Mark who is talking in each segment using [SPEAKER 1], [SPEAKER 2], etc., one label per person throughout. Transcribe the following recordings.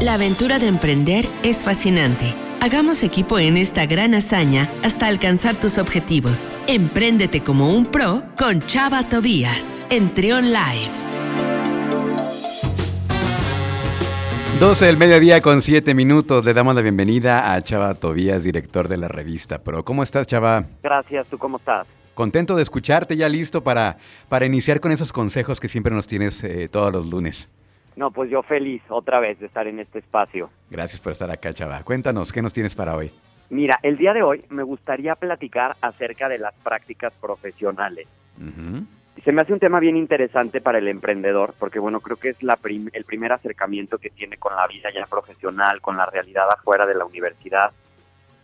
[SPEAKER 1] La aventura de emprender es fascinante. Hagamos equipo en esta gran hazaña hasta alcanzar tus objetivos. Empréndete como un pro con Chava Tobías en Trion Live.
[SPEAKER 2] 12 del mediodía con 7 minutos. Le damos la bienvenida a Chava Tobías, director de la revista Pro. ¿Cómo estás, Chava?
[SPEAKER 3] Gracias, ¿tú cómo estás?
[SPEAKER 2] Contento de escucharte, ya listo para, para iniciar con esos consejos que siempre nos tienes eh, todos los lunes.
[SPEAKER 3] No, pues yo feliz otra vez de estar en este espacio.
[SPEAKER 2] Gracias por estar acá, Chava. Cuéntanos, ¿qué nos tienes para hoy?
[SPEAKER 3] Mira, el día de hoy me gustaría platicar acerca de las prácticas profesionales. se me hace un tema bien interesante para el emprendedor, porque bueno, creo que es la el primer acercamiento que tiene con la vida ya profesional, con la realidad afuera de la universidad.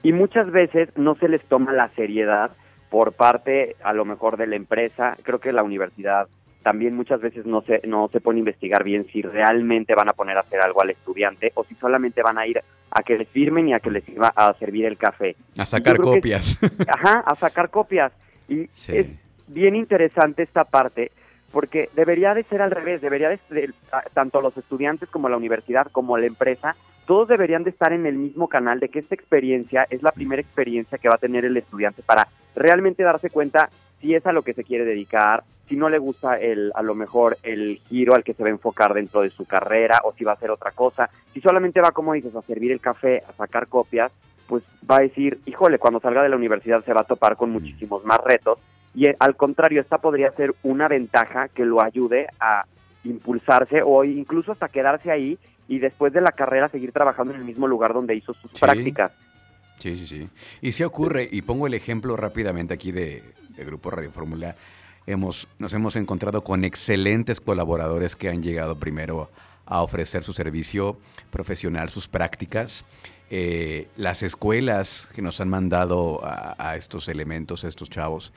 [SPEAKER 3] Y muchas veces no se les toma la seriedad por parte, a lo mejor, de la empresa. Creo que la universidad también muchas veces no se, no se pone a investigar bien si realmente van a poner a hacer algo al estudiante o si solamente van a ir a que les firmen y a que les iba a servir el café.
[SPEAKER 2] A sacar copias.
[SPEAKER 3] ajá, a sacar copias. Y es bien interesante esta parte porque debería de ser al revés, debería de, tanto los estudiantes como la universidad como la empresa, todos deberían de estar en el mismo canal de que esta experiencia es la primera experiencia que va a tener el estudiante para realmente darse cuenta si es a lo que se quiere dedicar, si no le gusta el, a lo mejor el giro al que se va a enfocar dentro de su carrera o si va a hacer otra cosa. Si solamente va, como dices, a servir el café, a sacar copias, pues va a decir, híjole, cuando salga de la universidad se va a topar con muchísimos más retos. Y eh, al contrario, esta podría ser una ventaja que lo ayude a impulsarse o incluso hasta quedarse ahí y después de la carrera seguir trabajando en el mismo lugar donde hizo sus prácticas.
[SPEAKER 2] Sí, sí, sí. Y si ocurre, y pongo el ejemplo rápidamente aquí de, de Grupo Radio Fórmula, hemos, nos hemos encontrado con excelentes colaboradores que han llegado primero a ofrecer su servicio profesional, sus prácticas. Eh, las escuelas que nos han mandado a, estos elementos, a estos chavos,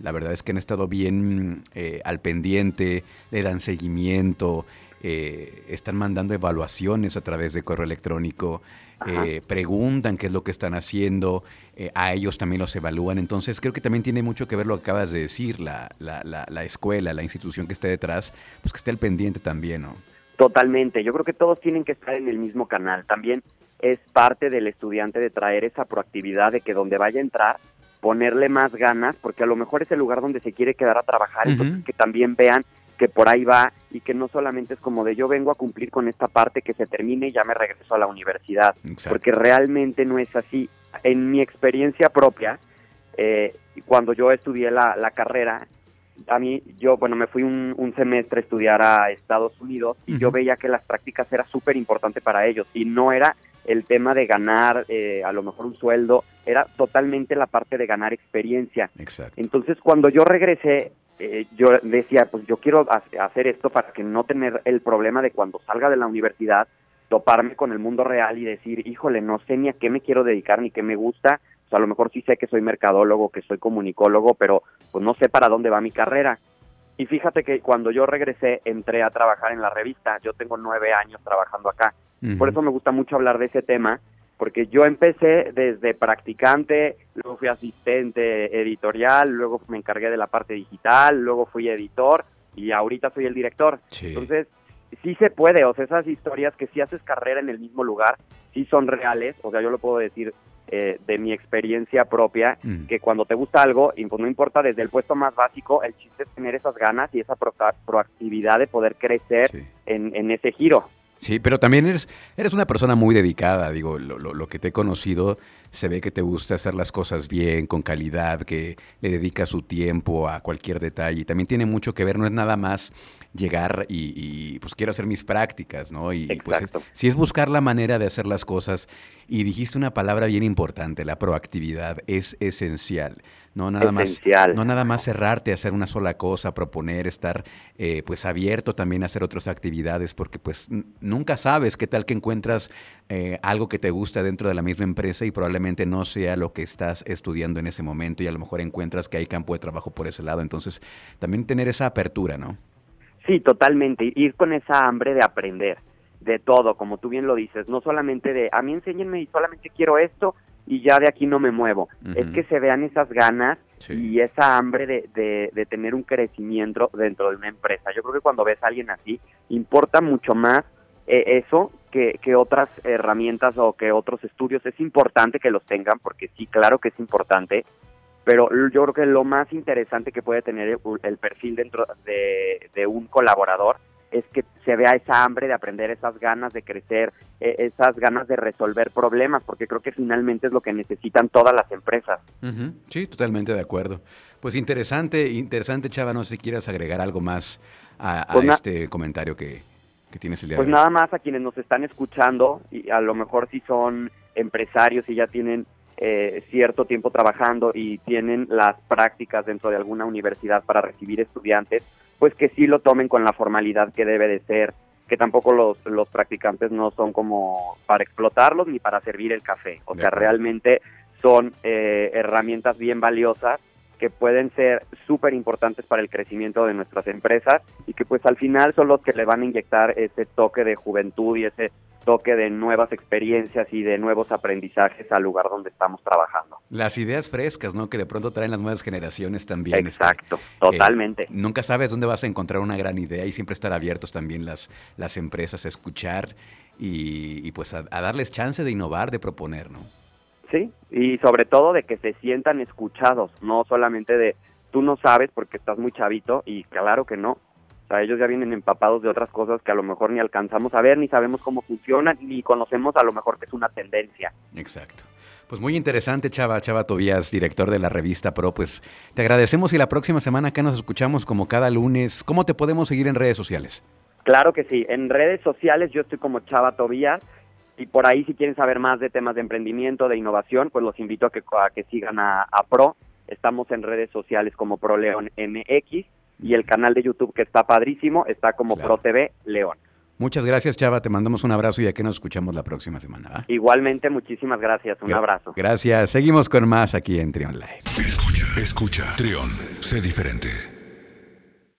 [SPEAKER 2] la verdad es que han estado bien eh, al pendiente, le dan seguimiento, eh, están mandando evaluaciones a través de correo electrónico, eh, preguntan qué es lo que están haciendo, eh, a ellos también los evalúan. Entonces creo que también tiene mucho que ver lo que acabas de decir, la, la, la, escuela, la institución que esté detrás, pues que esté al pendiente también, ¿no?
[SPEAKER 3] Totalmente, yo creo que todos tienen que estar en el mismo canal. También es parte del estudiante de traer esa proactividad de que donde vaya a entrar, ponerle más ganas, porque a lo mejor es el lugar donde se quiere quedar a trabajar, entonces que también vean que por ahí va y que no solamente es como de yo vengo a cumplir con esta parte que se termine y ya me regreso a la universidad, porque realmente no es así. En mi experiencia propia, eh, cuando yo estudié la, la, carrera, a mí, yo, bueno, me fui un, un semestre a estudiar a Estados Unidos y yo veía que las prácticas era súper importante para ellos y no era el tema de ganar eh, a lo mejor un sueldo, era totalmente la parte de ganar experiencia. Entonces, cuando yo regresé eh, yo decía, pues yo quiero hacer esto para que no tener el problema de cuando salga de la universidad, toparme con el mundo real y decir, híjole, no sé ni a qué me quiero dedicar ni qué me gusta, pues a lo mejor sí sé que soy mercadólogo, que soy comunicólogo, pero pues no sé para dónde va mi carrera. Y fíjate que cuando yo regresé, entré a trabajar en la revista, yo tengo nueve años trabajando acá, por eso me gusta mucho hablar de ese tema, porque yo empecé desde practicante, luego fui asistente editorial, luego me encargué de la parte digital, luego fui editor y ahorita soy el director. Entonces, sí se puede, o sea, esas historias que si haces carrera en el mismo lugar, sí son reales, o sea, yo lo puedo decir eh, de mi experiencia propia, mm. que cuando te gusta algo, pues no importa desde el puesto más básico, el chiste es tener esas ganas y esa proactividad de poder crecer en, en ese giro.
[SPEAKER 2] Sí, pero también eres, eres una persona muy dedicada, digo, lo, lo, lo, que te he conocido, se ve que te gusta hacer las cosas bien, con calidad, que le dedicas su tiempo a cualquier detalle. Y también tiene mucho que ver, no es nada más llegar y, pues quiero hacer mis prácticas, ¿no? Y, pues si es buscar la manera de hacer las cosas. Y dijiste una palabra bien importante, la proactividad es esencial. No nada más, no nada más cerrarte a hacer una sola cosa, proponer, estar eh, pues abierto también a hacer otras actividades, porque pues nunca sabes qué tal que encuentras eh, algo que te gusta dentro de la misma empresa y probablemente no sea lo que estás estudiando en ese momento y a lo mejor encuentras que hay campo de trabajo por ese lado. Entonces, también tener esa apertura, ¿no?
[SPEAKER 3] Sí, totalmente. Ir con esa hambre de aprender de todo, como tú bien lo dices, no solamente de a mí enséñenme y solamente quiero esto y ya de aquí no me muevo. Es que se vean esas ganas y esa hambre de, de, tener un crecimiento dentro de una empresa. Yo creo que cuando ves a alguien así, importa mucho más eh, eso que, que otras herramientas o que otros estudios. Es importante que los tengan porque sí, claro que es importante, pero yo creo que lo más interesante que puede tener el, perfil dentro de, de, un colaborador es que se vea esa hambre de aprender, esas ganas de crecer, e, esas ganas de resolver problemas, porque creo que finalmente es lo que necesitan todas las empresas.
[SPEAKER 2] Sí, totalmente de acuerdo. Pues interesante, interesante, Chava, no sé si quieres agregar algo más a, a pues este comentario que, que tienes el día
[SPEAKER 3] Pues
[SPEAKER 2] de
[SPEAKER 3] hoy. nada más a quienes nos están escuchando, y a lo mejor si son empresarios y ya tienen eh, cierto tiempo trabajando y tienen las prácticas dentro de alguna universidad para recibir estudiantes, pues que sí lo tomen con la formalidad que debe de ser, que tampoco los, los practicantes no son como para explotarlos ni para servir el café, o sea, realmente son eh, herramientas bien valiosas que pueden ser súper importantes para el crecimiento de nuestras empresas y que pues al final son los que le van a inyectar ese toque de juventud y ese toque de nuevas experiencias y de nuevos aprendizajes al lugar donde estamos trabajando.
[SPEAKER 2] Las ideas frescas, ¿no? Que de pronto traen las nuevas generaciones también.
[SPEAKER 3] Exacto, este, totalmente.
[SPEAKER 2] Eh, nunca sabes dónde vas a encontrar una gran idea y siempre estar abiertos también las, las empresas a escuchar y, y pues a, a darles chance de innovar, de proponer, ¿no?
[SPEAKER 3] Sí, y sobre todo de que se sientan escuchados, no solamente de tú no sabes porque estás muy chavito y claro que no. O sea, ellos ya vienen empapados de otras cosas que a lo mejor ni alcanzamos a ver, ni sabemos cómo funcionan, ni conocemos a lo mejor que es una tendencia.
[SPEAKER 2] Exacto. Pues muy interesante, Chava, Chava Tobías, director de la revista Pro. Pues te agradecemos y la próxima semana acá nos escuchamos como cada lunes. ¿Cómo te podemos seguir en redes sociales?
[SPEAKER 3] Claro que sí, en redes sociales yo estoy como Chava Tobías y por ahí si quieren saber más de temas de emprendimiento, de innovación, pues los invito a que, a que sigan a, a Pro. Estamos en redes sociales como Pro León MX y el canal de YouTube que está padrísimo está como claro. Pro TV León.
[SPEAKER 2] Muchas gracias, Chava. Te mandamos un abrazo y aquí nos escuchamos la próxima semana. ¿va?
[SPEAKER 3] Igualmente, muchísimas gracias. Un
[SPEAKER 2] Gra
[SPEAKER 3] abrazo.
[SPEAKER 2] Gracias. Seguimos con más aquí en Trion Live.
[SPEAKER 4] Escucha, escucha. Trion, sé diferente.